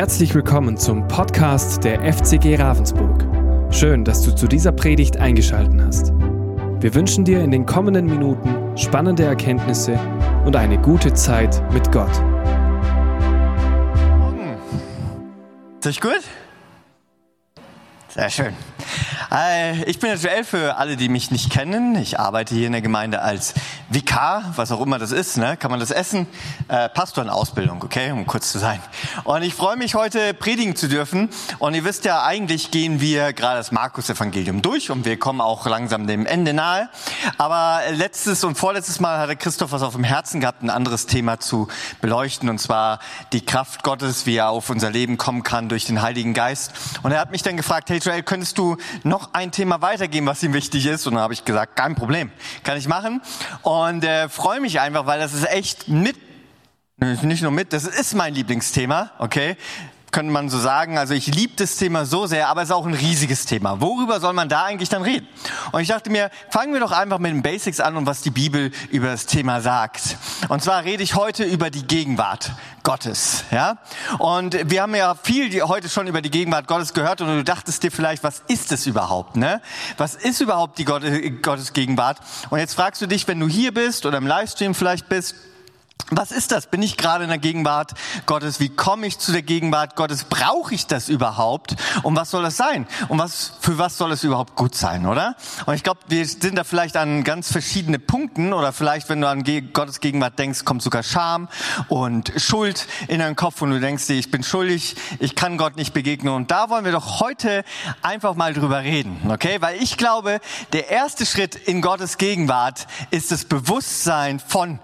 Herzlich willkommen zum Podcast der FCG Ravensburg. Schön, dass du zu dieser Predigt eingeschaltet hast. Wir wünschen dir in den kommenden Minuten spannende Erkenntnisse und eine gute Zeit mit Gott. Morgen. Ist euch gut? Sehr schön. Ich bin Joel für alle, die mich nicht kennen. Ich arbeite hier in der Gemeinde als Vikar, was auch immer das ist. Ne? Kann man das essen? Äh, Pastor in Ausbildung, okay, um kurz zu sein. Und ich freue mich, heute predigen zu dürfen. Und ihr wisst ja, eigentlich gehen wir gerade das Markus-Evangelium durch und wir kommen auch langsam dem Ende nahe. Aber letztes und vorletztes Mal hatte Christoph was auf dem Herzen gehabt, ein anderes Thema zu beleuchten, und zwar die Kraft Gottes, wie er auf unser Leben kommen kann durch den Heiligen Geist. Und er hat mich dann gefragt, hey Joel, könntest du noch ein Thema weitergeben, was ihm wichtig ist? Und dann habe ich gesagt, kein Problem, kann ich machen. Und äh, freue mich einfach, weil das ist echt mit, nicht nur mit, das ist mein Lieblingsthema, okay? Könnte man so sagen. Also ich liebe das Thema so sehr, aber es ist auch ein riesiges Thema. Worüber soll man da eigentlich dann reden? Und ich dachte mir, fangen wir doch einfach mit den Basics an und was die Bibel über das Thema sagt. Und zwar rede ich heute über die Gegenwart Gottes, ja? Und wir haben ja viel heute schon über die Gegenwart Gottes gehört und du dachtest dir vielleicht, was ist es überhaupt, ne? Was ist überhaupt die Gottes Gegenwart? Und jetzt fragst du dich, wenn du hier bist oder im Livestream vielleicht bist, was ist das? Bin ich gerade in der Gegenwart Gottes? Wie komme ich zu der Gegenwart Gottes? Brauche ich das überhaupt? Und was soll das sein? Und was, für was soll es überhaupt gut sein, oder? Und ich glaube, wir sind da vielleicht an ganz verschiedene Punkten oder vielleicht, wenn du an Gottes Gegenwart denkst, kommt sogar Scham und Schuld in deinen Kopf und du denkst dir, ich bin schuldig, ich kann Gott nicht begegnen. Und da wollen wir doch heute einfach mal drüber reden, okay? Weil ich glaube, der erste Schritt in Gottes Gegenwart ist das Bewusstsein von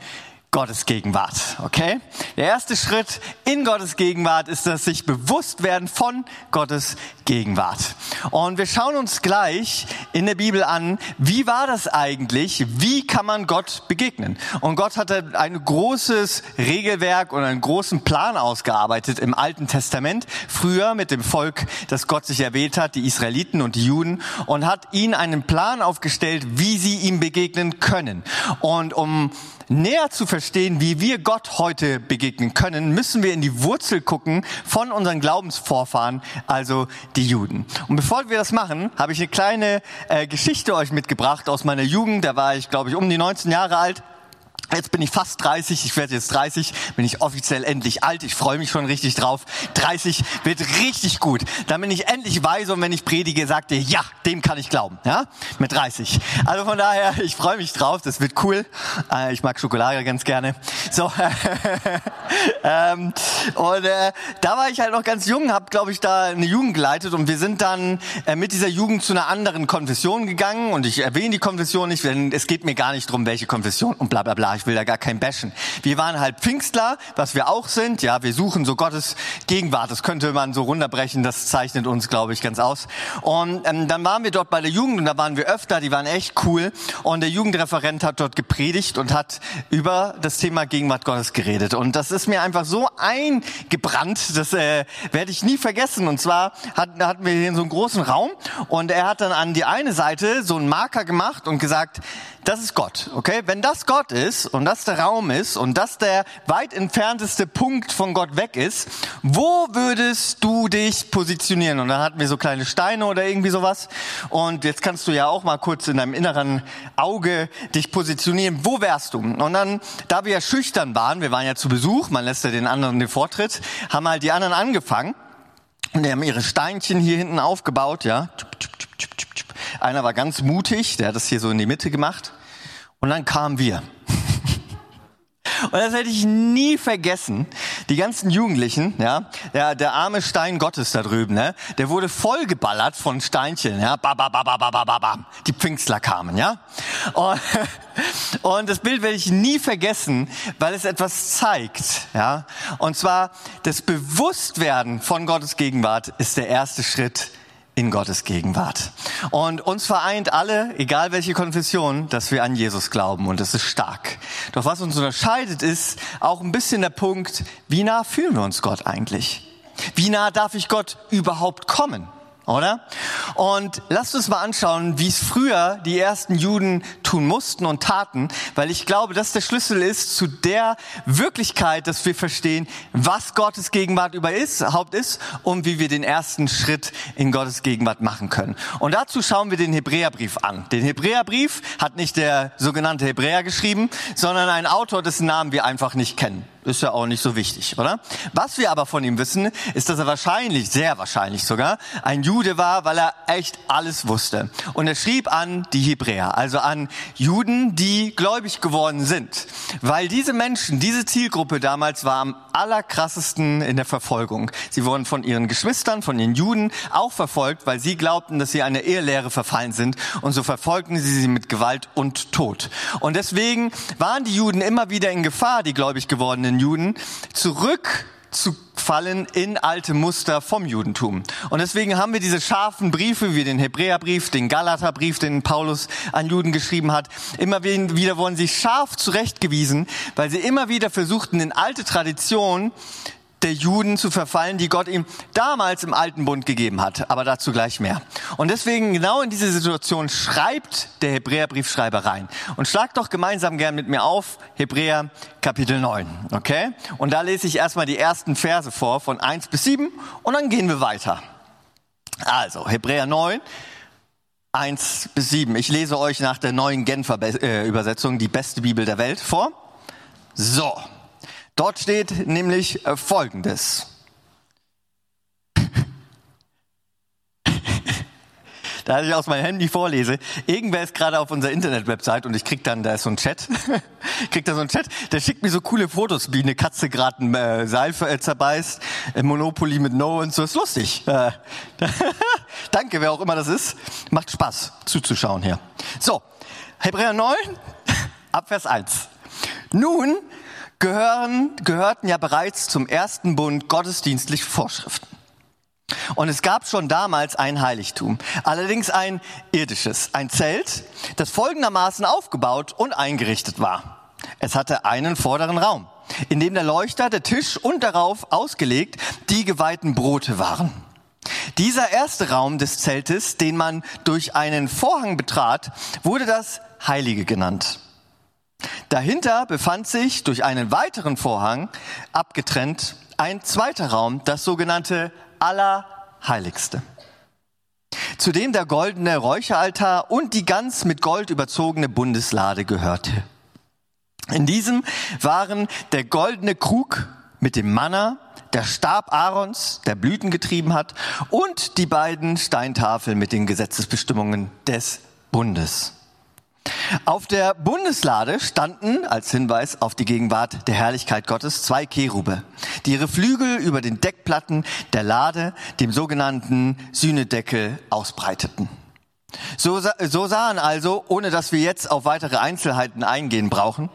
Gottes Gegenwart, okay? Der erste Schritt in Gottes Gegenwart ist das sich bewusst werden von Gottes Gegenwart. Und wir schauen uns gleich in der Bibel an, wie war das eigentlich? Wie kann man Gott begegnen? Und Gott hatte ein großes Regelwerk und einen großen Plan ausgearbeitet im Alten Testament, früher mit dem Volk, das Gott sich erwählt hat, die Israeliten und die Juden, und hat ihnen einen Plan aufgestellt, wie sie ihm begegnen können. Und um näher zu verstehen, wie wir Gott heute begegnen können, müssen wir in die Wurzel gucken von unseren Glaubensvorfahren, also die Juden. Und bevor wir das machen, habe ich eine kleine äh, Geschichte euch mitgebracht aus meiner Jugend. Da war ich, glaube ich, um die 19 Jahre alt. Jetzt bin ich fast 30, ich werde jetzt 30, bin ich offiziell endlich alt, ich freue mich schon richtig drauf. 30 wird richtig gut. Dann bin ich endlich weise und wenn ich predige, sagt ihr, ja, dem kann ich glauben, ja, mit 30. Also von daher, ich freue mich drauf, das wird cool. Äh, ich mag Schokolade ganz gerne. So, ähm, und äh, da war ich halt noch ganz jung, habe, glaube ich, da eine Jugend geleitet und wir sind dann äh, mit dieser Jugend zu einer anderen Konfession gegangen und ich erwähne die Konfession nicht, denn es geht mir gar nicht drum, welche Konfession und bla bla bla ich will da gar kein bashen. Wir waren halt Pfingstler, was wir auch sind. Ja, wir suchen so Gottes Gegenwart. Das könnte man so runterbrechen. Das zeichnet uns, glaube ich, ganz aus. Und ähm, dann waren wir dort bei der Jugend und da waren wir öfter. Die waren echt cool. Und der Jugendreferent hat dort gepredigt und hat über das Thema Gegenwart Gottes geredet. Und das ist mir einfach so eingebrannt. Das äh, werde ich nie vergessen. Und zwar hatten, hatten wir hier so einen großen Raum und er hat dann an die eine Seite so einen Marker gemacht und gesagt, das ist Gott, okay? Wenn das Gott ist und das der Raum ist und das der weit entfernteste Punkt von Gott weg ist, wo würdest du dich positionieren? Und dann hatten wir so kleine Steine oder irgendwie sowas. Und jetzt kannst du ja auch mal kurz in deinem inneren Auge dich positionieren. Wo wärst du? Und dann, da wir ja schüchtern waren, wir waren ja zu Besuch, man lässt ja den anderen den Vortritt, haben halt die anderen angefangen. Und die haben ihre Steinchen hier hinten aufgebaut, ja. Einer war ganz mutig, der hat das hier so in die Mitte gemacht. Und dann kamen wir. Und das hätte ich nie vergessen. Die ganzen Jugendlichen, ja, der, der arme Stein Gottes da drüben, ne, der wurde vollgeballert von Steinchen, ja, ba, ba, ba, ba, ba, ba, ba, ba. Die Pfingstler kamen, ja. Und, und das Bild werde ich nie vergessen, weil es etwas zeigt, ja. Und zwar das Bewusstwerden von Gottes Gegenwart ist der erste Schritt in Gottes Gegenwart. Und uns vereint alle, egal welche Konfession, dass wir an Jesus glauben und das ist stark. Doch was uns unterscheidet, ist auch ein bisschen der Punkt, wie nah fühlen wir uns Gott eigentlich? Wie nah darf ich Gott überhaupt kommen? Oder? Und lasst uns mal anschauen, wie es früher die ersten Juden tun mussten und taten, weil ich glaube, dass der Schlüssel ist zu der Wirklichkeit, dass wir verstehen, was Gottes Gegenwart über ist, Haupt ist und wie wir den ersten Schritt in Gottes Gegenwart machen können. Und dazu schauen wir den Hebräerbrief an. Den Hebräerbrief hat nicht der sogenannte Hebräer geschrieben, sondern ein Autor, dessen Namen wir einfach nicht kennen. Ist ja auch nicht so wichtig, oder? Was wir aber von ihm wissen, ist, dass er wahrscheinlich, sehr wahrscheinlich sogar, ein Jude war, weil er echt alles wusste. Und er schrieb an die Hebräer, also an Juden, die gläubig geworden sind. Weil diese Menschen, diese Zielgruppe damals war am allerkrassesten in der Verfolgung. Sie wurden von ihren Geschwistern, von den Juden auch verfolgt, weil sie glaubten, dass sie eine Ehelehre verfallen sind. Und so verfolgten sie sie mit Gewalt und Tod. Und deswegen waren die Juden immer wieder in Gefahr, die gläubig gewordenen den Juden, zurückzufallen in alte Muster vom Judentum. Und deswegen haben wir diese scharfen Briefe, wie den Hebräerbrief, den Galaterbrief, den Paulus an Juden geschrieben hat. Immer wieder wurden sie scharf zurechtgewiesen, weil sie immer wieder versuchten, in alte Traditionen der Juden zu verfallen, die Gott ihm damals im alten Bund gegeben hat. Aber dazu gleich mehr. Und deswegen genau in diese Situation schreibt der Hebräerbriefschreiber rein. Und schlag doch gemeinsam gern mit mir auf Hebräer Kapitel 9. Okay? Und da lese ich erstmal die ersten Verse vor von 1 bis 7 und dann gehen wir weiter. Also Hebräer 9. 1 bis 7. Ich lese euch nach der neuen Genfer äh, Übersetzung die beste Bibel der Welt vor. So, Dort steht nämlich äh, Folgendes. da ich aus meinem Handy vorlese, irgendwer ist gerade auf unserer Internetwebsite und ich krieg dann, da ist so ein Chat, krieg da so ein Chat, der schickt mir so coole Fotos, wie eine Katze gerade ein äh, Seil äh, zerbeißt, äh, Monopoly mit No und so, ist lustig. Äh, danke, wer auch immer das ist. Macht Spaß zuzuschauen hier. So, Hebräer 9, Abvers 1. Nun gehören, gehörten ja bereits zum ersten Bund gottesdienstliche Vorschriften. Und es gab schon damals ein Heiligtum, allerdings ein irdisches, ein Zelt, das folgendermaßen aufgebaut und eingerichtet war. Es hatte einen vorderen Raum, in dem der Leuchter, der Tisch und darauf ausgelegt die geweihten Brote waren. Dieser erste Raum des Zeltes, den man durch einen Vorhang betrat, wurde das Heilige genannt. Dahinter befand sich durch einen weiteren Vorhang abgetrennt ein zweiter Raum, das sogenannte Allerheiligste. Zu dem der goldene Räucheraltar und die ganz mit Gold überzogene Bundeslade gehörte. In diesem waren der goldene Krug mit dem Manna, der Stab Aarons, der Blüten getrieben hat, und die beiden Steintafeln mit den Gesetzesbestimmungen des Bundes. Auf der Bundeslade standen als Hinweis auf die Gegenwart der Herrlichkeit Gottes zwei Kerube, die ihre Flügel über den Deckplatten der Lade, dem sogenannten Sühnedeckel, ausbreiteten. So, so sahen also, ohne dass wir jetzt auf weitere Einzelheiten eingehen brauchen,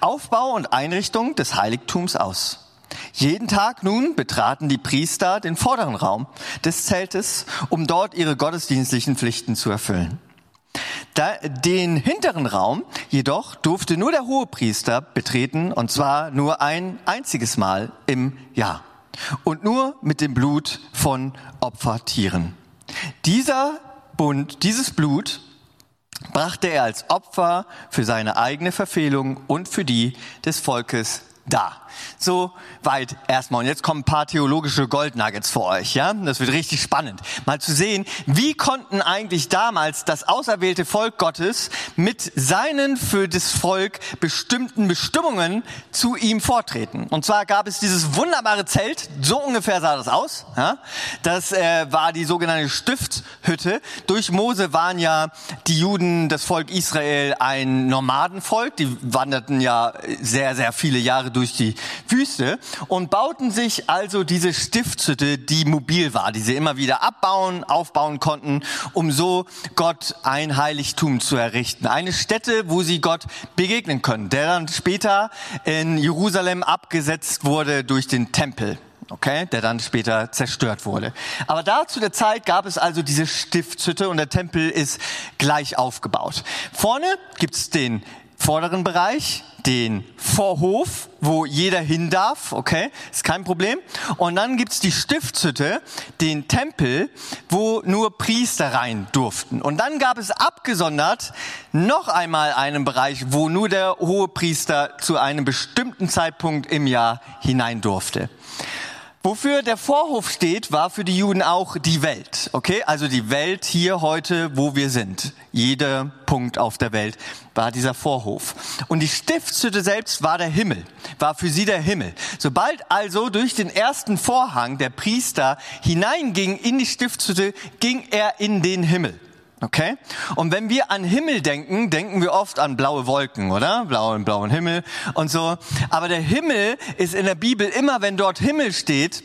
Aufbau und Einrichtung des Heiligtums aus. Jeden Tag nun betraten die Priester den vorderen Raum des Zeltes, um dort ihre gottesdienstlichen Pflichten zu erfüllen. Da, den hinteren Raum jedoch durfte nur der Hohepriester betreten, und zwar nur ein einziges Mal im Jahr. Und nur mit dem Blut von Opfertieren. Dieser Bund, dieses Blut brachte er als Opfer für seine eigene Verfehlung und für die des Volkes da. So weit erstmal. Und jetzt kommen ein paar theologische Goldnuggets für euch, ja? Das wird richtig spannend. Mal zu sehen, wie konnten eigentlich damals das auserwählte Volk Gottes mit seinen für das Volk bestimmten Bestimmungen zu ihm vortreten. Und zwar gab es dieses wunderbare Zelt, so ungefähr sah das aus, ja? Das äh, war die sogenannte Stiftshütte. Durch Mose waren ja die Juden, das Volk Israel, ein Nomadenvolk. Die wanderten ja sehr, sehr viele Jahre durch die Wüste und bauten sich also diese Stiftshütte, die mobil war, die sie immer wieder abbauen, aufbauen konnten, um so Gott ein Heiligtum zu errichten. Eine Stätte, wo sie Gott begegnen können, der dann später in Jerusalem abgesetzt wurde durch den Tempel okay, der dann später zerstört wurde. Aber da zu der Zeit gab es also diese Stiftshütte und der Tempel ist gleich aufgebaut. Vorne gibt's den vorderen Bereich, den Vorhof, wo jeder hin darf, okay, ist kein Problem. Und dann gibt's die Stiftshütte, den Tempel, wo nur Priester rein durften. Und dann gab es abgesondert noch einmal einen Bereich, wo nur der hohe Priester zu einem bestimmten Zeitpunkt im Jahr hinein durfte. Wofür der Vorhof steht, war für die Juden auch die Welt. Okay, also die Welt hier heute, wo wir sind. Jeder Punkt auf der Welt war dieser Vorhof. Und die Stiftshütte selbst war der Himmel, war für sie der Himmel. Sobald also durch den ersten Vorhang der Priester hineinging in die Stiftshütte, ging er in den Himmel. Okay? Und wenn wir an Himmel denken, denken wir oft an blaue Wolken, oder? Blauen, blauen Himmel und so. Aber der Himmel ist in der Bibel immer, wenn dort Himmel steht,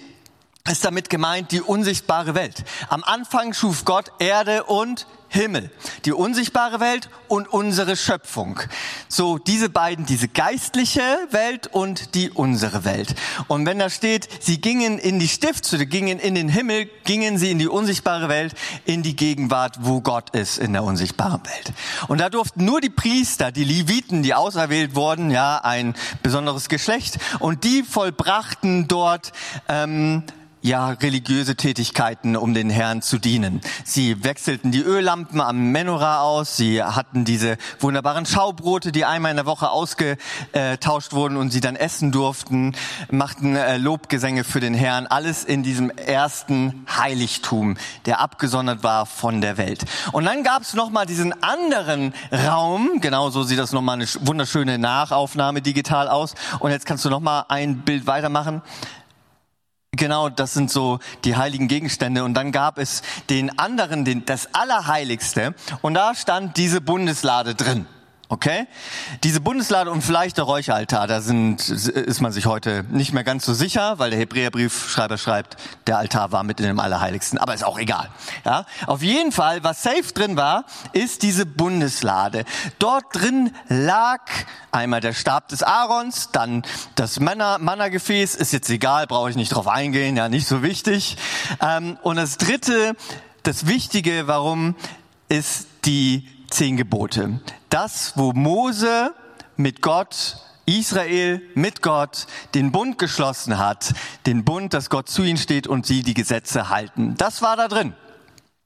ist damit gemeint die unsichtbare Welt. Am Anfang schuf Gott Erde und Himmel, die unsichtbare Welt und unsere Schöpfung. So diese beiden, diese geistliche Welt und die unsere Welt. Und wenn da steht, sie gingen in die Stiftshütte, gingen in den Himmel, gingen sie in die unsichtbare Welt, in die Gegenwart, wo Gott ist in der unsichtbaren Welt. Und da durften nur die Priester, die Leviten, die auserwählt wurden, ja, ein besonderes Geschlecht, und die vollbrachten dort ähm, ja, religiöse Tätigkeiten, um den Herrn zu dienen. Sie wechselten die Öllampen am Menorah aus, sie hatten diese wunderbaren Schaubrote, die einmal in der Woche ausgetauscht wurden und sie dann essen durften, machten äh, Lobgesänge für den Herrn, alles in diesem ersten Heiligtum, der abgesondert war von der Welt. Und dann gab es nochmal diesen anderen Raum, genauso sieht das nochmal eine wunderschöne Nachaufnahme digital aus. Und jetzt kannst du nochmal ein Bild weitermachen. Genau, das sind so die heiligen Gegenstände. Und dann gab es den anderen, den, das Allerheiligste. Und da stand diese Bundeslade drin. Okay? Diese Bundeslade und vielleicht der Räucheraltar, da sind, ist man sich heute nicht mehr ganz so sicher, weil der Hebräerbriefschreiber schreibt, der Altar war mit in dem Allerheiligsten, aber ist auch egal. Ja? Auf jeden Fall, was safe drin war, ist diese Bundeslade. Dort drin lag einmal der Stab des Aarons, dann das Manna-Gefäß, ist jetzt egal, brauche ich nicht drauf eingehen, ja, nicht so wichtig. Ähm, und das dritte, das Wichtige, warum, ist die zehn Gebote. Das, wo Mose mit Gott Israel mit Gott den Bund geschlossen hat, den Bund, dass Gott zu ihnen steht und sie die Gesetze halten. Das war da drin.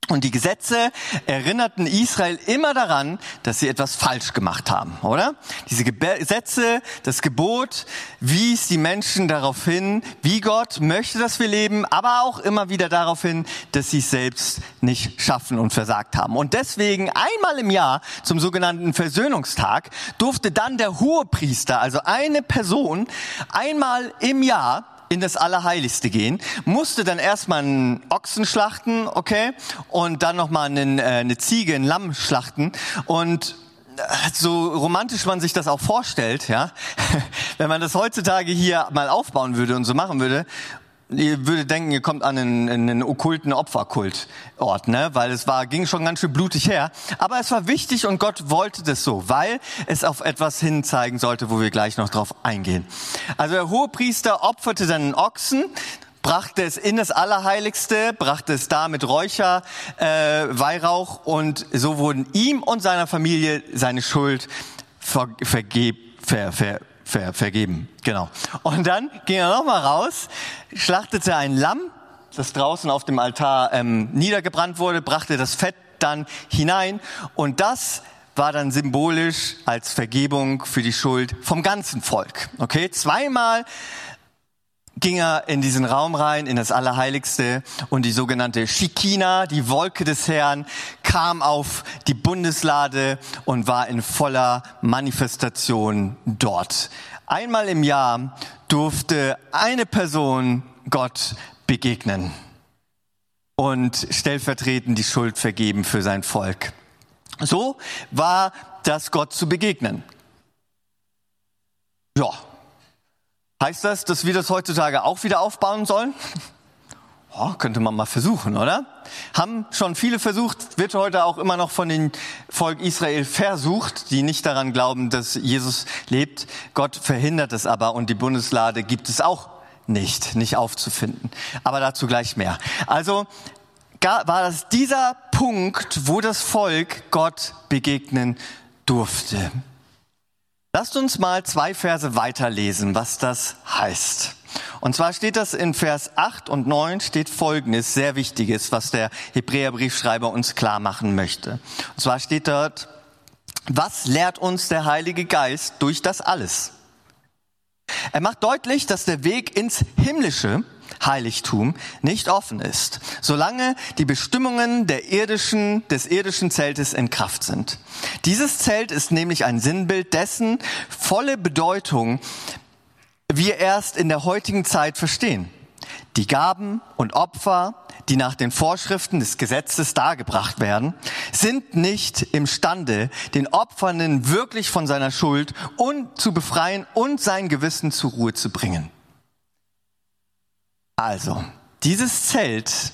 Und die Gesetze erinnerten Israel immer daran, dass sie etwas falsch gemacht haben, oder? Diese Gesetze, das Gebot wies die Menschen darauf hin, wie Gott möchte, dass wir leben, aber auch immer wieder darauf hin, dass sie es selbst nicht schaffen und versagt haben. Und deswegen einmal im Jahr zum sogenannten Versöhnungstag durfte dann der Hohepriester, also eine Person, einmal im Jahr in das Allerheiligste gehen, musste dann erstmal einen Ochsen schlachten, okay, und dann nochmal einen, äh, eine Ziege, ein Lamm schlachten. Und äh, so romantisch man sich das auch vorstellt, ja, wenn man das heutzutage hier mal aufbauen würde und so machen würde Ihr würdet denken, ihr kommt an einen, einen okkulten Opferkultort, ne? Weil es war, ging schon ganz schön blutig her. Aber es war wichtig und Gott wollte das so, weil es auf etwas hinzeigen sollte, wo wir gleich noch drauf eingehen. Also der Hohepriester opferte seinen Ochsen, brachte es in das Allerheiligste, brachte es da mit Räucher, äh, Weihrauch und so wurden ihm und seiner Familie seine Schuld ver, vergeb, ver, ver, ver, vergeben. Genau. Und dann ging er nochmal raus, schlachtete ein Lamm, das draußen auf dem Altar ähm, niedergebrannt wurde, brachte das Fett dann hinein und das war dann symbolisch als Vergebung für die Schuld vom ganzen Volk. Okay, zweimal ging er in diesen Raum rein, in das Allerheiligste und die sogenannte Shikina, die Wolke des Herrn, kam auf die Bundeslade und war in voller Manifestation dort. Einmal im Jahr durfte eine Person Gott begegnen und stellvertretend die Schuld vergeben für sein Volk. So war das Gott zu begegnen. Ja, Heißt das, dass wir das heutzutage auch wieder aufbauen sollen? Oh, könnte man mal versuchen, oder? Haben schon viele versucht, wird heute auch immer noch von dem Volk Israel versucht, die nicht daran glauben, dass Jesus lebt. Gott verhindert es aber und die Bundeslade gibt es auch nicht, nicht aufzufinden. Aber dazu gleich mehr. Also war das dieser Punkt, wo das Volk Gott begegnen durfte. Lasst uns mal zwei Verse weiterlesen, was das heißt. Und zwar steht das in Vers 8 und 9 steht Folgendes, sehr Wichtiges, was der Hebräerbriefschreiber uns klar machen möchte. Und zwar steht dort, was lehrt uns der Heilige Geist durch das alles? Er macht deutlich, dass der Weg ins Himmlische Heiligtum nicht offen ist, solange die Bestimmungen der irdischen, des irdischen Zeltes in Kraft sind. Dieses Zelt ist nämlich ein Sinnbild dessen volle Bedeutung wir erst in der heutigen Zeit verstehen. Die Gaben und Opfer, die nach den Vorschriften des Gesetzes dargebracht werden, sind nicht imstande, den Opfernden wirklich von seiner Schuld und zu befreien und sein Gewissen zur Ruhe zu bringen. Also, dieses Zelt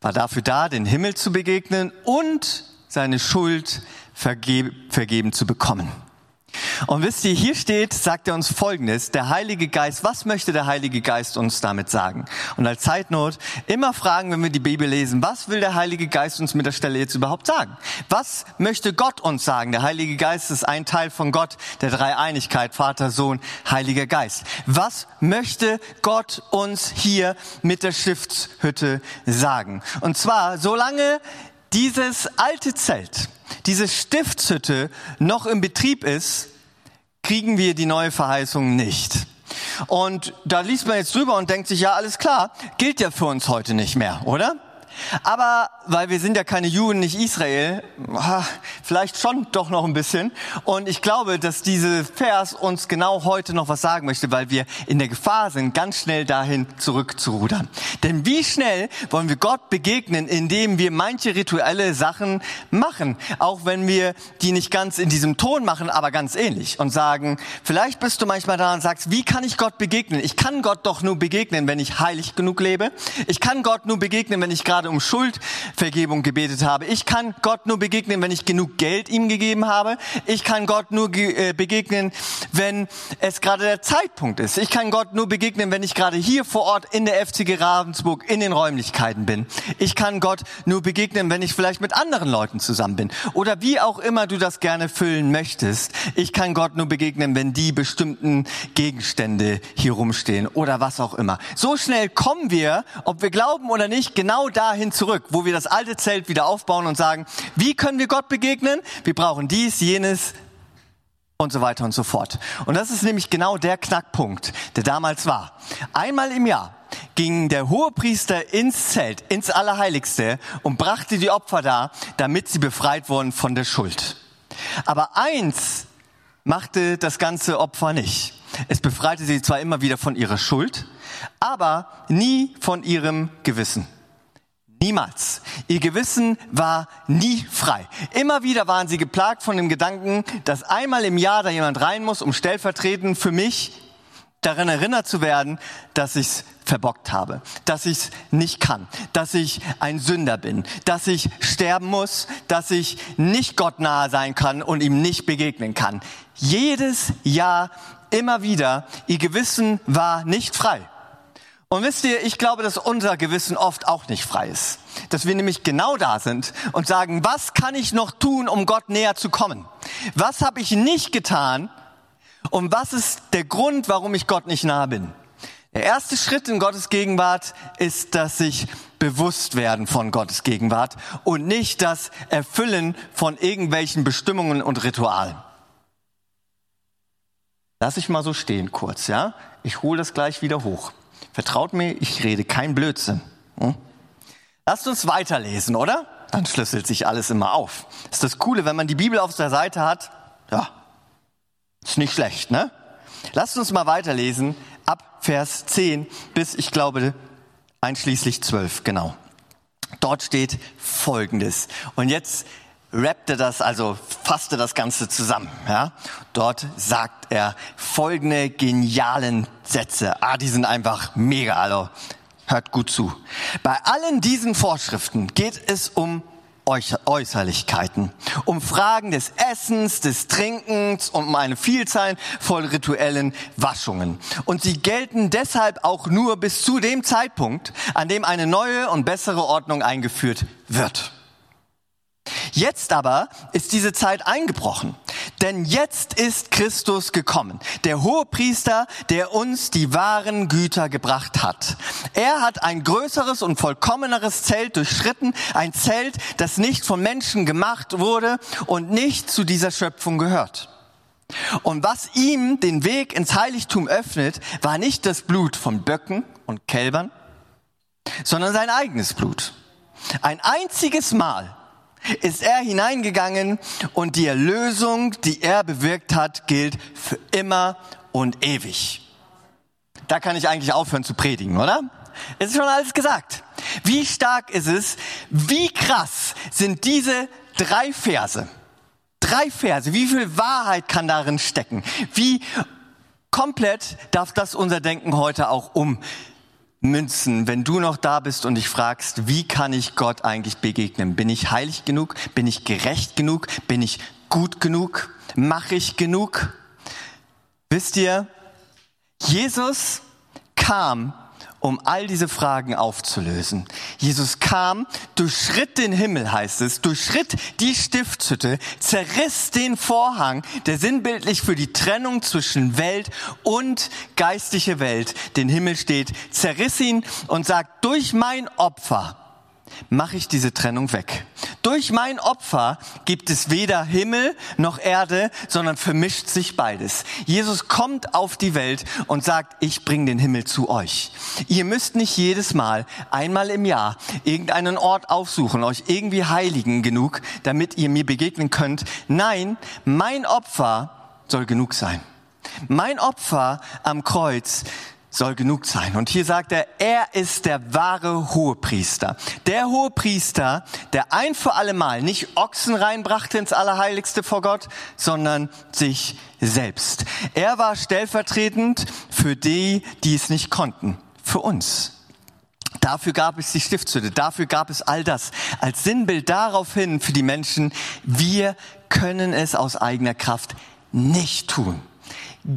war dafür da, den Himmel zu begegnen und seine Schuld vergeben zu bekommen. Und wisst ihr, hier steht, sagt er uns Folgendes, der Heilige Geist, was möchte der Heilige Geist uns damit sagen? Und als Zeitnot immer fragen, wenn wir die Bibel lesen, was will der Heilige Geist uns mit der Stelle jetzt überhaupt sagen? Was möchte Gott uns sagen? Der Heilige Geist ist ein Teil von Gott, der Dreieinigkeit, Vater, Sohn, Heiliger Geist. Was möchte Gott uns hier mit der Stiftshütte sagen? Und zwar, solange dieses alte Zelt, diese Stiftshütte noch im Betrieb ist, kriegen wir die neue Verheißung nicht. Und da liest man jetzt drüber und denkt sich, ja, alles klar, gilt ja für uns heute nicht mehr, oder? Aber weil wir sind ja keine Juden, nicht Israel, vielleicht schon doch noch ein bisschen. Und ich glaube, dass diese Vers uns genau heute noch was sagen möchte, weil wir in der Gefahr sind, ganz schnell dahin zurückzurudern. Denn wie schnell wollen wir Gott begegnen, indem wir manche rituelle Sachen machen, auch wenn wir die nicht ganz in diesem Ton machen, aber ganz ähnlich und sagen, vielleicht bist du manchmal da und sagst, wie kann ich Gott begegnen? Ich kann Gott doch nur begegnen, wenn ich heilig genug lebe. Ich kann Gott nur begegnen, wenn ich gerade gerade um Schuldvergebung gebetet habe. Ich kann Gott nur begegnen, wenn ich genug Geld ihm gegeben habe. Ich kann Gott nur äh, begegnen, wenn es gerade der Zeitpunkt ist. Ich kann Gott nur begegnen, wenn ich gerade hier vor Ort in der FCG Ravensburg in den Räumlichkeiten bin. Ich kann Gott nur begegnen, wenn ich vielleicht mit anderen Leuten zusammen bin. Oder wie auch immer du das gerne füllen möchtest. Ich kann Gott nur begegnen, wenn die bestimmten Gegenstände hier rumstehen oder was auch immer. So schnell kommen wir, ob wir glauben oder nicht, genau dahin, dahin zurück, wo wir das alte Zelt wieder aufbauen und sagen, wie können wir Gott begegnen? Wir brauchen dies, jenes und so weiter und so fort. Und das ist nämlich genau der Knackpunkt, der damals war. Einmal im Jahr ging der Hohepriester ins Zelt, ins Allerheiligste und brachte die Opfer da, damit sie befreit wurden von der Schuld. Aber eins machte das ganze Opfer nicht. Es befreite sie zwar immer wieder von ihrer Schuld, aber nie von ihrem Gewissen. Niemals. Ihr Gewissen war nie frei. Immer wieder waren sie geplagt von dem Gedanken, dass einmal im Jahr da jemand rein muss, um stellvertretend für mich daran erinnert zu werden, dass ich's verbockt habe, dass ich's nicht kann, dass ich ein Sünder bin, dass ich sterben muss, dass ich nicht Gott nahe sein kann und ihm nicht begegnen kann. Jedes Jahr immer wieder, ihr Gewissen war nicht frei. Und wisst ihr, ich glaube, dass unser Gewissen oft auch nicht frei ist. Dass wir nämlich genau da sind und sagen, was kann ich noch tun, um Gott näher zu kommen? Was habe ich nicht getan? Und was ist der Grund, warum ich Gott nicht nahe bin? Der erste Schritt in Gottes Gegenwart ist, dass sich bewusst werden von Gottes Gegenwart und nicht das Erfüllen von irgendwelchen Bestimmungen und Ritualen. Lass ich mal so stehen kurz, ja? Ich hole das gleich wieder hoch. Vertraut mir, ich rede kein Blödsinn. Hm? Lasst uns weiterlesen, oder? Dann schlüsselt sich alles immer auf. ist das Coole, wenn man die Bibel auf der Seite hat. Ja, ist nicht schlecht, ne? Lasst uns mal weiterlesen ab Vers 10 bis, ich glaube, einschließlich 12, genau. Dort steht Folgendes. Und jetzt rappte das, also fasste das Ganze zusammen. Ja? Dort sagt er folgende genialen Sätze. Ah, die sind einfach mega, also hört gut zu. Bei allen diesen Vorschriften geht es um Äußerlichkeiten, um Fragen des Essens, des Trinkens und um eine Vielzahl von rituellen Waschungen. Und sie gelten deshalb auch nur bis zu dem Zeitpunkt, an dem eine neue und bessere Ordnung eingeführt wird. Jetzt aber ist diese Zeit eingebrochen. Denn jetzt ist Christus gekommen, der Hohepriester, der uns die wahren Güter gebracht hat. Er hat ein größeres und vollkommeneres Zelt durchschritten, ein Zelt, das nicht von Menschen gemacht wurde und nicht zu dieser Schöpfung gehört. Und was ihm den Weg ins Heiligtum öffnet, war nicht das Blut von Böcken und Kälbern, sondern sein eigenes Blut. Ein einziges Mal ist er hineingegangen und die Erlösung, die er bewirkt hat, gilt für immer und ewig. Da kann ich eigentlich aufhören zu predigen, oder? Es ist schon alles gesagt. Wie stark ist es? Wie krass sind diese drei Verse? Drei Verse. Wie viel Wahrheit kann darin stecken? Wie komplett darf das unser Denken heute auch um Münzen, wenn du noch da bist und dich fragst, wie kann ich Gott eigentlich begegnen? Bin ich heilig genug? Bin ich gerecht genug? Bin ich gut genug? Mache ich genug? Wisst ihr, Jesus kam um all diese Fragen aufzulösen. Jesus kam, durchschritt den Himmel, heißt es, durchschritt die Stiftshütte, zerriss den Vorhang, der sinnbildlich für die Trennung zwischen Welt und geistliche Welt, den Himmel steht, zerriss ihn und sagt, durch mein Opfer mache ich diese Trennung weg. Durch mein Opfer gibt es weder Himmel noch Erde, sondern vermischt sich beides. Jesus kommt auf die Welt und sagt, ich bringe den Himmel zu euch. Ihr müsst nicht jedes Mal, einmal im Jahr, irgendeinen Ort aufsuchen, euch irgendwie heiligen genug, damit ihr mir begegnen könnt. Nein, mein Opfer soll genug sein. Mein Opfer am Kreuz soll genug sein. Und hier sagt er, er ist der wahre Hohepriester. Der Hohepriester, der ein für alle Mal nicht Ochsen reinbrachte ins Allerheiligste vor Gott, sondern sich selbst. Er war stellvertretend für die, die es nicht konnten, für uns. Dafür gab es die Stiftshütte, dafür gab es all das als Sinnbild darauf hin für die Menschen, wir können es aus eigener Kraft nicht tun.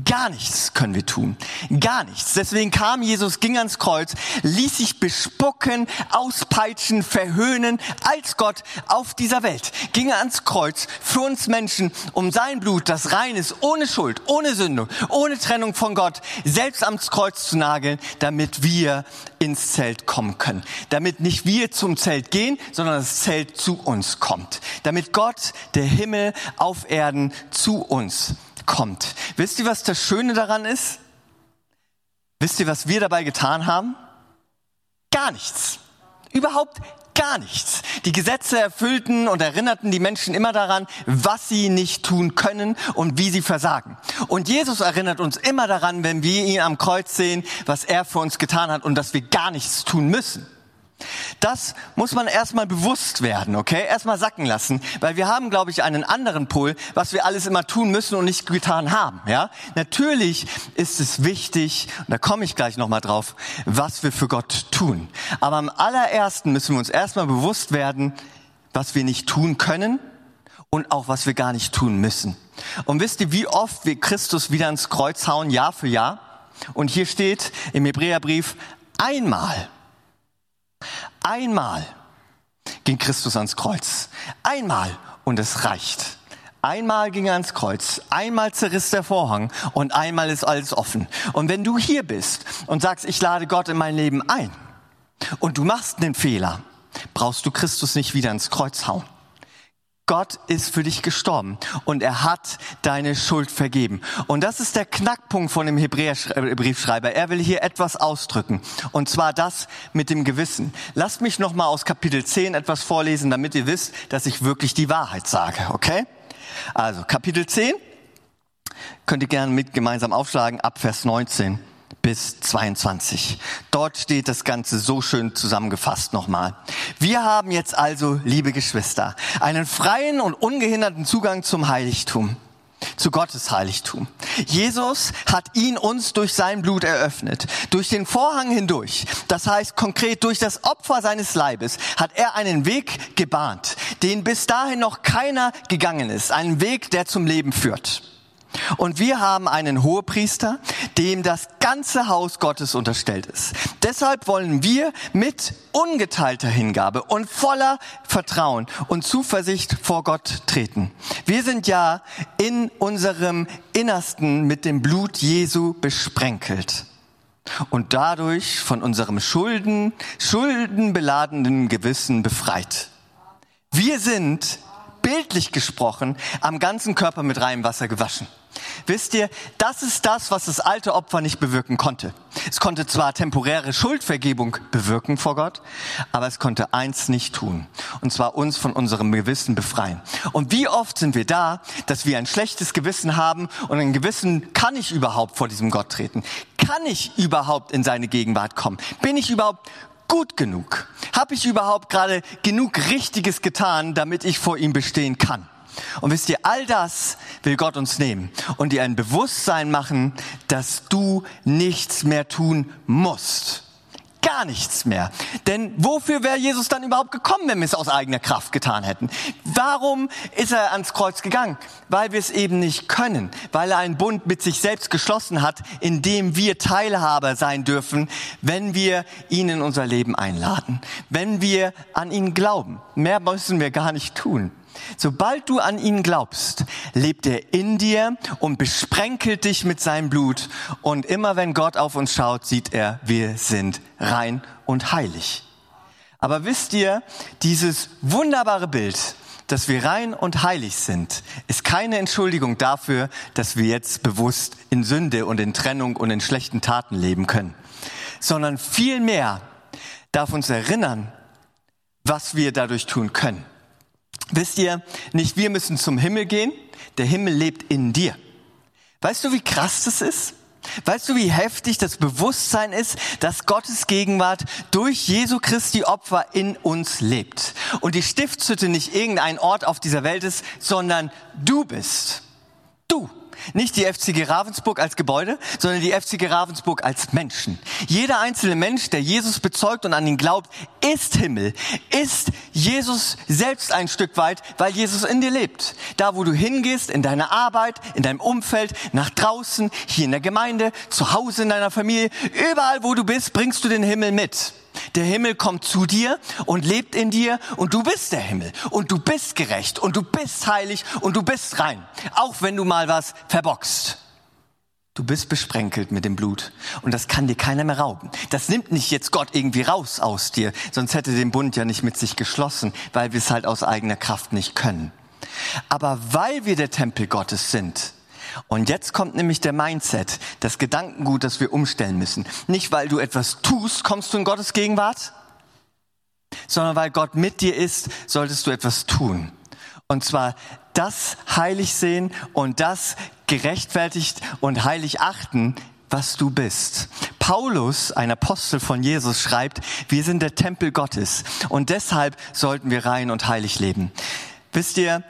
Gar nichts können wir tun. Gar nichts. Deswegen kam Jesus, ging ans Kreuz, ließ sich bespucken, auspeitschen, verhöhnen als Gott auf dieser Welt. Ging ans Kreuz für uns Menschen, um sein Blut, das rein ist, ohne Schuld, ohne Sünde, ohne Trennung von Gott, selbst ans Kreuz zu nageln, damit wir ins Zelt kommen können. Damit nicht wir zum Zelt gehen, sondern das Zelt zu uns kommt. Damit Gott, der Himmel auf Erden, zu uns kommt. Wisst ihr, was das Schöne daran ist? Wisst ihr, was wir dabei getan haben? Gar nichts. Überhaupt gar nichts. Die Gesetze erfüllten und erinnerten die Menschen immer daran, was sie nicht tun können und wie sie versagen. Und Jesus erinnert uns immer daran, wenn wir ihn am Kreuz sehen, was er für uns getan hat und dass wir gar nichts tun müssen. Das muss man erstmal bewusst werden, okay? Erstmal sacken lassen, weil wir haben, glaube ich, einen anderen Pol, was wir alles immer tun müssen und nicht getan haben, ja? Natürlich ist es wichtig, und da komme ich gleich nochmal drauf, was wir für Gott tun. Aber am allerersten müssen wir uns erstmal bewusst werden, was wir nicht tun können und auch was wir gar nicht tun müssen. Und wisst ihr, wie oft wir Christus wieder ins Kreuz hauen, Jahr für Jahr? Und hier steht im Hebräerbrief einmal. Einmal ging Christus ans Kreuz. Einmal und es reicht. Einmal ging er ans Kreuz, einmal zerriss der Vorhang und einmal ist alles offen. Und wenn du hier bist und sagst, ich lade Gott in mein Leben ein und du machst einen Fehler, brauchst du Christus nicht wieder ins Kreuz hauen. Gott ist für dich gestorben und er hat deine Schuld vergeben. Und das ist der Knackpunkt von dem Hebräerbriefschreiber. Er will hier etwas ausdrücken. Und zwar das mit dem Gewissen. Lasst mich nochmal aus Kapitel 10 etwas vorlesen, damit ihr wisst, dass ich wirklich die Wahrheit sage. Okay? Also, Kapitel 10. Könnt ihr gerne mit gemeinsam aufschlagen, ab Vers 19 bis 22. Dort steht das Ganze so schön zusammengefasst nochmal. Wir haben jetzt also, liebe Geschwister, einen freien und ungehinderten Zugang zum Heiligtum zu Gottes Heiligtum. Jesus hat ihn uns durch sein Blut eröffnet. Durch den Vorhang hindurch, das heißt konkret durch das Opfer seines Leibes, hat er einen Weg gebahnt, den bis dahin noch keiner gegangen ist. Einen Weg, der zum Leben führt. Und wir haben einen Hohepriester, dem das ganze Haus Gottes unterstellt ist. Deshalb wollen wir mit ungeteilter Hingabe und voller Vertrauen und Zuversicht vor Gott treten. Wir sind ja in unserem Innersten mit dem Blut Jesu besprenkelt und dadurch von unserem Schulden, schuldenbeladenen Gewissen befreit. Wir sind bildlich gesprochen am ganzen Körper mit reinem Wasser gewaschen. Wisst ihr, das ist das, was das alte Opfer nicht bewirken konnte. Es konnte zwar temporäre Schuldvergebung bewirken vor Gott, aber es konnte eins nicht tun. Und zwar uns von unserem Gewissen befreien. Und wie oft sind wir da, dass wir ein schlechtes Gewissen haben und ein Gewissen, kann ich überhaupt vor diesem Gott treten? Kann ich überhaupt in seine Gegenwart kommen? Bin ich überhaupt gut genug? Habe ich überhaupt gerade genug Richtiges getan, damit ich vor ihm bestehen kann? Und wisst ihr, all das will Gott uns nehmen und dir ein Bewusstsein machen, dass du nichts mehr tun musst. Gar nichts mehr. Denn wofür wäre Jesus dann überhaupt gekommen, wenn wir es aus eigener Kraft getan hätten? Warum ist er ans Kreuz gegangen? Weil wir es eben nicht können. Weil er einen Bund mit sich selbst geschlossen hat, in dem wir Teilhaber sein dürfen, wenn wir ihn in unser Leben einladen. Wenn wir an ihn glauben. Mehr müssen wir gar nicht tun. Sobald du an ihn glaubst, lebt er in dir und besprenkelt dich mit seinem Blut. Und immer wenn Gott auf uns schaut, sieht er, wir sind rein und heilig. Aber wisst ihr, dieses wunderbare Bild, dass wir rein und heilig sind, ist keine Entschuldigung dafür, dass wir jetzt bewusst in Sünde und in Trennung und in schlechten Taten leben können, sondern vielmehr darf uns erinnern, was wir dadurch tun können. Wisst ihr, nicht wir müssen zum Himmel gehen, der Himmel lebt in dir. Weißt du, wie krass das ist? Weißt du, wie heftig das Bewusstsein ist, dass Gottes Gegenwart durch Jesu Christi Opfer in uns lebt? Und die Stiftshütte nicht irgendein Ort auf dieser Welt ist, sondern du bist. Du. Nicht die FCG Ravensburg als Gebäude, sondern die FCG Ravensburg als Menschen. Jeder einzelne Mensch, der Jesus bezeugt und an ihn glaubt, ist Himmel, ist Jesus selbst ein Stück weit, weil Jesus in dir lebt. Da, wo du hingehst, in deiner Arbeit, in deinem Umfeld, nach draußen, hier in der Gemeinde, zu Hause in deiner Familie, überall, wo du bist, bringst du den Himmel mit. Der Himmel kommt zu dir und lebt in dir und du bist der Himmel und du bist gerecht und du bist heilig und du bist rein, auch wenn du mal was verbockst. Du bist besprenkelt mit dem Blut und das kann dir keiner mehr rauben. Das nimmt nicht jetzt Gott irgendwie raus aus dir, sonst hätte den Bund ja nicht mit sich geschlossen, weil wir es halt aus eigener Kraft nicht können. Aber weil wir der Tempel Gottes sind, und jetzt kommt nämlich der Mindset, das Gedankengut, das wir umstellen müssen. Nicht weil du etwas tust, kommst du in Gottes Gegenwart, sondern weil Gott mit dir ist, solltest du etwas tun. Und zwar das heilig sehen und das gerechtfertigt und heilig achten, was du bist. Paulus, ein Apostel von Jesus, schreibt, wir sind der Tempel Gottes und deshalb sollten wir rein und heilig leben. Wisst ihr,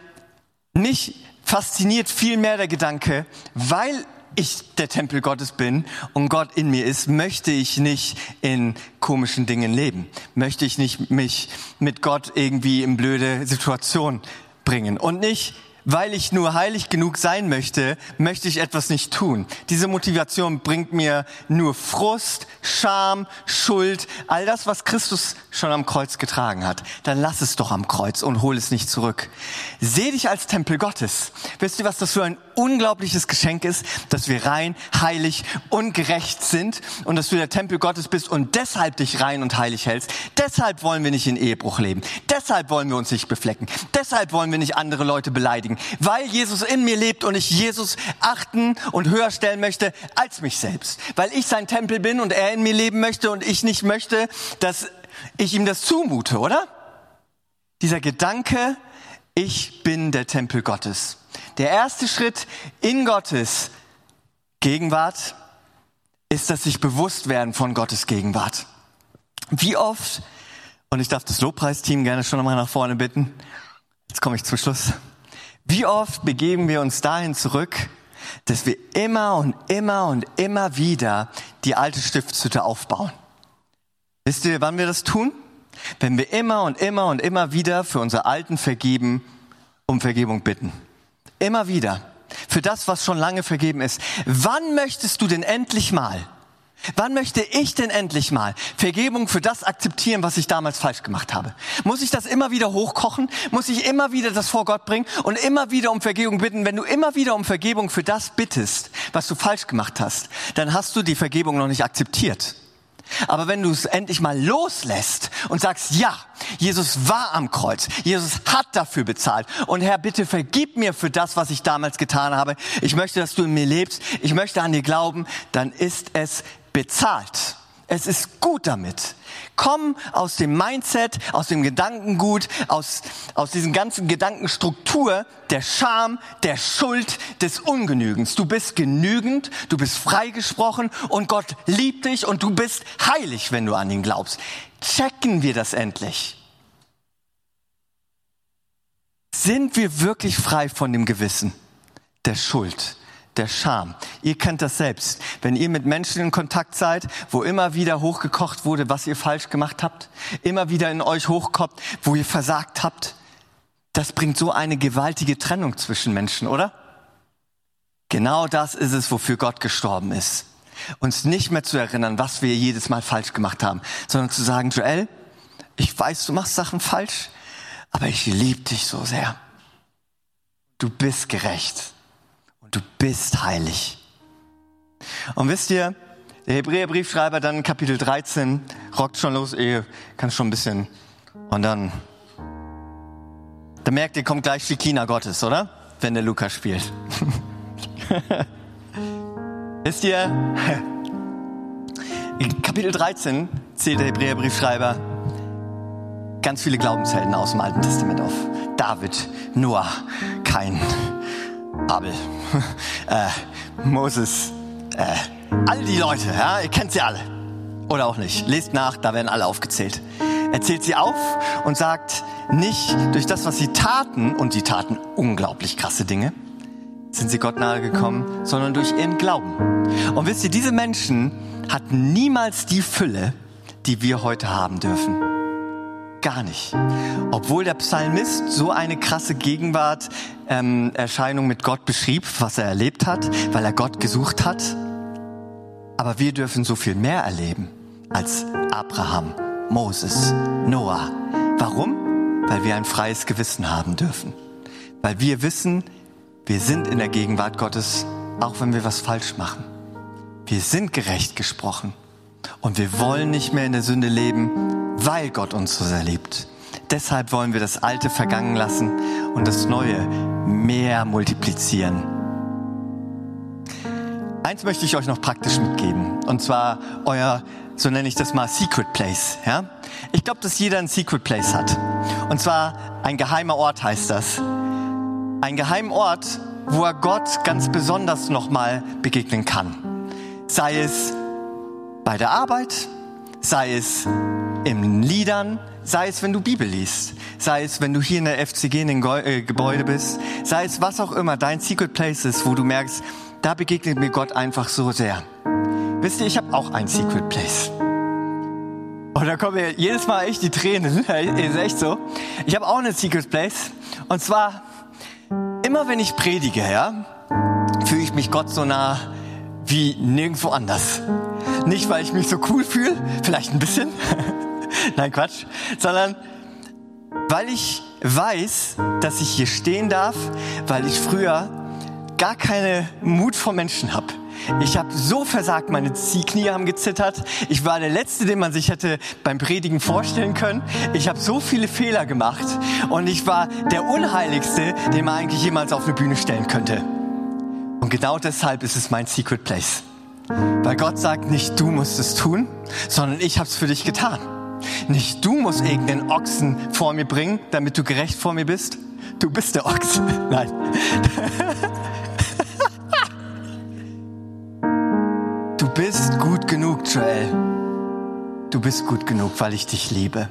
nicht fasziniert viel mehr der Gedanke, weil ich der Tempel Gottes bin und Gott in mir ist, möchte ich nicht in komischen Dingen leben. Möchte ich nicht mich mit Gott irgendwie in blöde Situationen bringen und nicht weil ich nur heilig genug sein möchte, möchte ich etwas nicht tun. Diese Motivation bringt mir nur Frust, Scham, Schuld, all das, was Christus schon am Kreuz getragen hat. Dann lass es doch am Kreuz und hol es nicht zurück. Seh dich als Tempel Gottes. Wisst ihr, was das für ein unglaubliches Geschenk ist, dass wir rein, heilig und gerecht sind und dass du der Tempel Gottes bist und deshalb dich rein und heilig hältst. Deshalb wollen wir nicht in Ehebruch leben. Deshalb wollen wir uns nicht beflecken. Deshalb wollen wir nicht andere Leute beleidigen bestätigen, weil Jesus in mir lebt und ich Jesus achten und höher stellen möchte als mich selbst. Weil ich sein Tempel bin und er in mir leben möchte und ich nicht möchte, dass ich ihm das zumute, oder? Dieser Gedanke, ich bin der Tempel Gottes. Der erste Schritt in Gottes Gegenwart ist das sich bewusst werden von Gottes Gegenwart. Wie oft, und ich darf das Lobpreisteam gerne schon nochmal nach vorne bitten, jetzt komme ich zum Schluss. Wie oft begeben wir uns dahin zurück, dass wir immer und immer und immer wieder die alte Stiftshütte aufbauen? Wisst ihr, wann wir das tun? Wenn wir immer und immer und immer wieder für unsere Alten vergeben, um Vergebung bitten. Immer wieder. für das, was schon lange vergeben ist. Wann möchtest du denn endlich mal Wann möchte ich denn endlich mal Vergebung für das akzeptieren, was ich damals falsch gemacht habe? Muss ich das immer wieder hochkochen? Muss ich immer wieder das vor Gott bringen und immer wieder um Vergebung bitten? Wenn du immer wieder um Vergebung für das bittest, was du falsch gemacht hast, dann hast du die Vergebung noch nicht akzeptiert. Aber wenn du es endlich mal loslässt und sagst, ja, Jesus war am Kreuz, Jesus hat dafür bezahlt und Herr, bitte vergib mir für das, was ich damals getan habe. Ich möchte, dass du in mir lebst. Ich möchte an dir glauben. Dann ist es bezahlt. Es ist gut damit. Komm aus dem Mindset, aus dem Gedankengut, aus, aus diesen ganzen Gedankenstruktur der Scham, der Schuld, des Ungenügens. Du bist genügend, du bist freigesprochen und Gott liebt dich und du bist heilig, wenn du an ihn glaubst. Checken wir das endlich. Sind wir wirklich frei von dem Gewissen der Schuld? Der Scham. Ihr kennt das selbst. Wenn ihr mit Menschen in Kontakt seid, wo immer wieder hochgekocht wurde, was ihr falsch gemacht habt, immer wieder in euch hochkommt, wo ihr versagt habt, das bringt so eine gewaltige Trennung zwischen Menschen, oder? Genau das ist es, wofür Gott gestorben ist. Uns nicht mehr zu erinnern, was wir jedes Mal falsch gemacht haben, sondern zu sagen, Joel, ich weiß, du machst Sachen falsch, aber ich liebe dich so sehr. Du bist gerecht du bist heilig. Und wisst ihr, der Hebräerbriefschreiber dann Kapitel 13 rockt schon los, ihr kann schon ein bisschen. Und dann, da merkt ihr, kommt gleich die China Gottes, oder? Wenn der Lukas spielt. wisst ihr, in Kapitel 13 zählt der Hebräerbriefschreiber ganz viele Glaubenshelden aus dem Alten Testament auf. David, Noah, Kain, Abel, äh, Moses, äh, all die Leute, ja, ihr kennt sie alle. Oder auch nicht. Lest nach, da werden alle aufgezählt. Er zählt sie auf und sagt, nicht durch das, was sie taten, und sie taten unglaublich krasse Dinge, sind sie Gott nahe gekommen, sondern durch ihren Glauben. Und wisst ihr, diese Menschen hatten niemals die Fülle, die wir heute haben dürfen. Gar nicht. Obwohl der Psalmist so eine krasse Gegenwart, ähm, Erscheinung mit Gott beschrieb, was er erlebt hat, weil er Gott gesucht hat. Aber wir dürfen so viel mehr erleben als Abraham, Moses, Noah. Warum? Weil wir ein freies Gewissen haben dürfen. Weil wir wissen, wir sind in der Gegenwart Gottes, auch wenn wir was falsch machen. Wir sind gerecht gesprochen. Und wir wollen nicht mehr in der Sünde leben, weil Gott uns so sehr liebt. Deshalb wollen wir das Alte vergangen lassen und das Neue mehr multiplizieren. Eins möchte ich euch noch praktisch mitgeben, und zwar euer, so nenne ich das mal, Secret Place. Ja? Ich glaube, dass jeder ein Secret Place hat. Und zwar ein geheimer Ort heißt das. Ein geheimer Ort, wo er Gott ganz besonders nochmal begegnen kann. Sei es bei der Arbeit, sei es in Liedern, sei es, wenn du Bibel liest, sei es, wenn du hier in der FCG in den äh, Gebäude bist, sei es, was auch immer dein Secret Place ist, wo du merkst, da begegnet mir Gott einfach so sehr. Wisst ihr, ich habe auch ein Secret Place. Und da kommen mir jedes Mal echt die Tränen. ist echt so. Ich habe auch eine Secret Place. Und zwar, immer wenn ich predige, ja, fühle ich mich Gott so nah wie nirgendwo anders. Nicht, weil ich mich so cool fühle, vielleicht ein bisschen, Nein, Quatsch. Sondern weil ich weiß, dass ich hier stehen darf, weil ich früher gar keine Mut vor Menschen habe. Ich habe so versagt, meine Knie haben gezittert. Ich war der Letzte, den man sich hätte beim Predigen vorstellen können. Ich habe so viele Fehler gemacht und ich war der Unheiligste, den man eigentlich jemals auf eine Bühne stellen könnte. Und genau deshalb ist es mein Secret Place. Weil Gott sagt, nicht du musst es tun, sondern ich habe es für dich getan. Nicht du musst irgendeinen Ochsen vor mir bringen, damit du gerecht vor mir bist. Du bist der Ochs. Nein. Du bist gut genug, Joel. Du bist gut genug, weil ich dich liebe.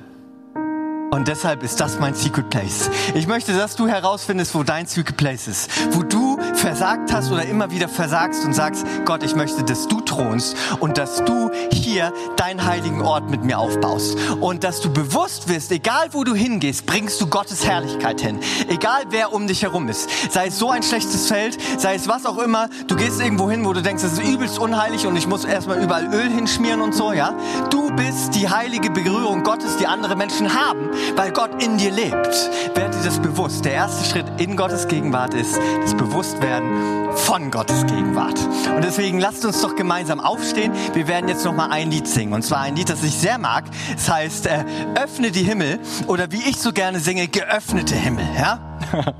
Und deshalb ist das mein Secret Place. Ich möchte, dass du herausfindest, wo dein Secret Place ist. Wo du versagt hast oder immer wieder versagst und sagst, Gott, ich möchte, dass du thronst und dass du hier deinen heiligen Ort mit mir aufbaust und dass du bewusst wirst, egal wo du hingehst, bringst du Gottes Herrlichkeit hin. Egal wer um dich herum ist. Sei es so ein schlechtes Feld, sei es was auch immer, du gehst irgendwo hin, wo du denkst, das ist übelst unheilig und ich muss erstmal überall Öl hinschmieren und so, ja? Du bist die heilige Berührung Gottes, die andere Menschen haben, weil Gott in dir lebt. Werd dir das bewusst. Der erste Schritt in Gottes Gegenwart ist das Bewusstwerden von Gottes Gegenwart. Und deswegen lasst uns doch gemeinsam aufstehen. Wir werden jetzt noch mal ein Lied singen. Und zwar ein Lied, das ich sehr mag. Es heißt, äh, öffne die Himmel. Oder wie ich so gerne singe, geöffnete Himmel. Ja?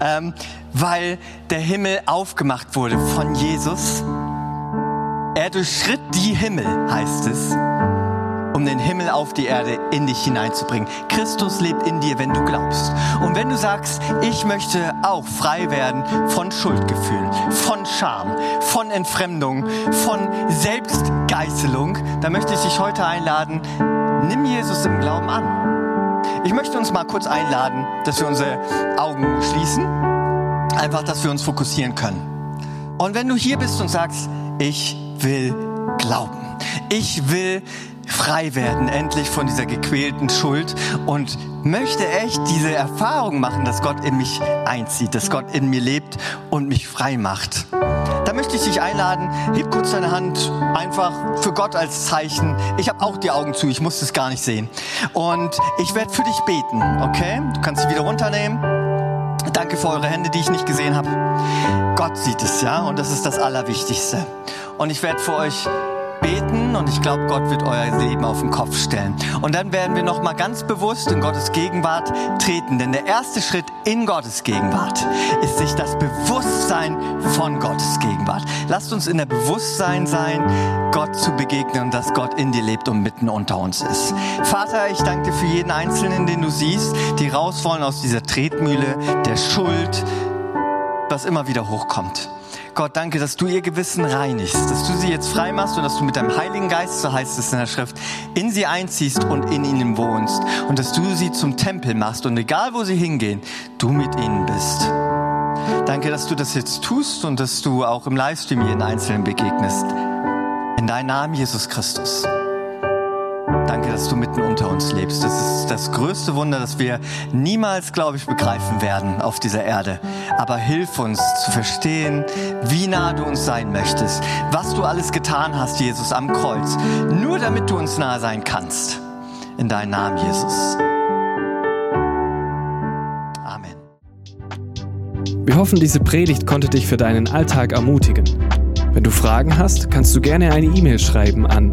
ähm, weil der Himmel aufgemacht wurde von Jesus. Er durchschritt die Himmel, heißt es um den Himmel auf die Erde in dich hineinzubringen. Christus lebt in dir, wenn du glaubst. Und wenn du sagst, ich möchte auch frei werden von Schuldgefühlen, von Scham, von Entfremdung, von Selbstgeißelung, dann möchte ich dich heute einladen, nimm Jesus im Glauben an. Ich möchte uns mal kurz einladen, dass wir unsere Augen schließen, einfach, dass wir uns fokussieren können. Und wenn du hier bist und sagst, ich will glauben, ich will frei werden, endlich von dieser gequälten Schuld und möchte echt diese Erfahrung machen, dass Gott in mich einzieht, dass Gott in mir lebt und mich frei macht. Da möchte ich dich einladen, heb kurz deine Hand einfach für Gott als Zeichen. Ich habe auch die Augen zu, ich muss es gar nicht sehen. Und ich werde für dich beten, okay? Du kannst sie wieder runternehmen. Danke für eure Hände, die ich nicht gesehen habe. Gott sieht es, ja, und das ist das Allerwichtigste. Und ich werde für euch beten und ich glaube, Gott wird euer Leben auf den Kopf stellen. Und dann werden wir noch mal ganz bewusst in Gottes Gegenwart treten, denn der erste Schritt in Gottes Gegenwart ist sich das Bewusstsein von Gottes Gegenwart. Lasst uns in der Bewusstsein sein, Gott zu begegnen dass Gott in dir lebt und mitten unter uns ist. Vater, ich danke dir für jeden Einzelnen, den du siehst, die raus wollen aus dieser Tretmühle der Schuld, was immer wieder hochkommt. Gott, danke, dass du ihr Gewissen reinigst, dass du sie jetzt frei machst und dass du mit deinem Heiligen Geist, so heißt es in der Schrift, in sie einziehst und in ihnen wohnst und dass du sie zum Tempel machst und egal wo sie hingehen, du mit ihnen bist. Danke, dass du das jetzt tust und dass du auch im Livestream jeden Einzelnen begegnest. In deinem Namen, Jesus Christus. Danke, dass du mitten unter uns lebst. Das ist das größte Wunder, das wir niemals, glaube ich, begreifen werden auf dieser Erde. Aber hilf uns zu verstehen, wie nah du uns sein möchtest, was du alles getan hast, Jesus, am Kreuz, nur damit du uns nahe sein kannst. In deinem Namen, Jesus. Amen. Wir hoffen, diese Predigt konnte dich für deinen Alltag ermutigen. Wenn du Fragen hast, kannst du gerne eine E-Mail schreiben an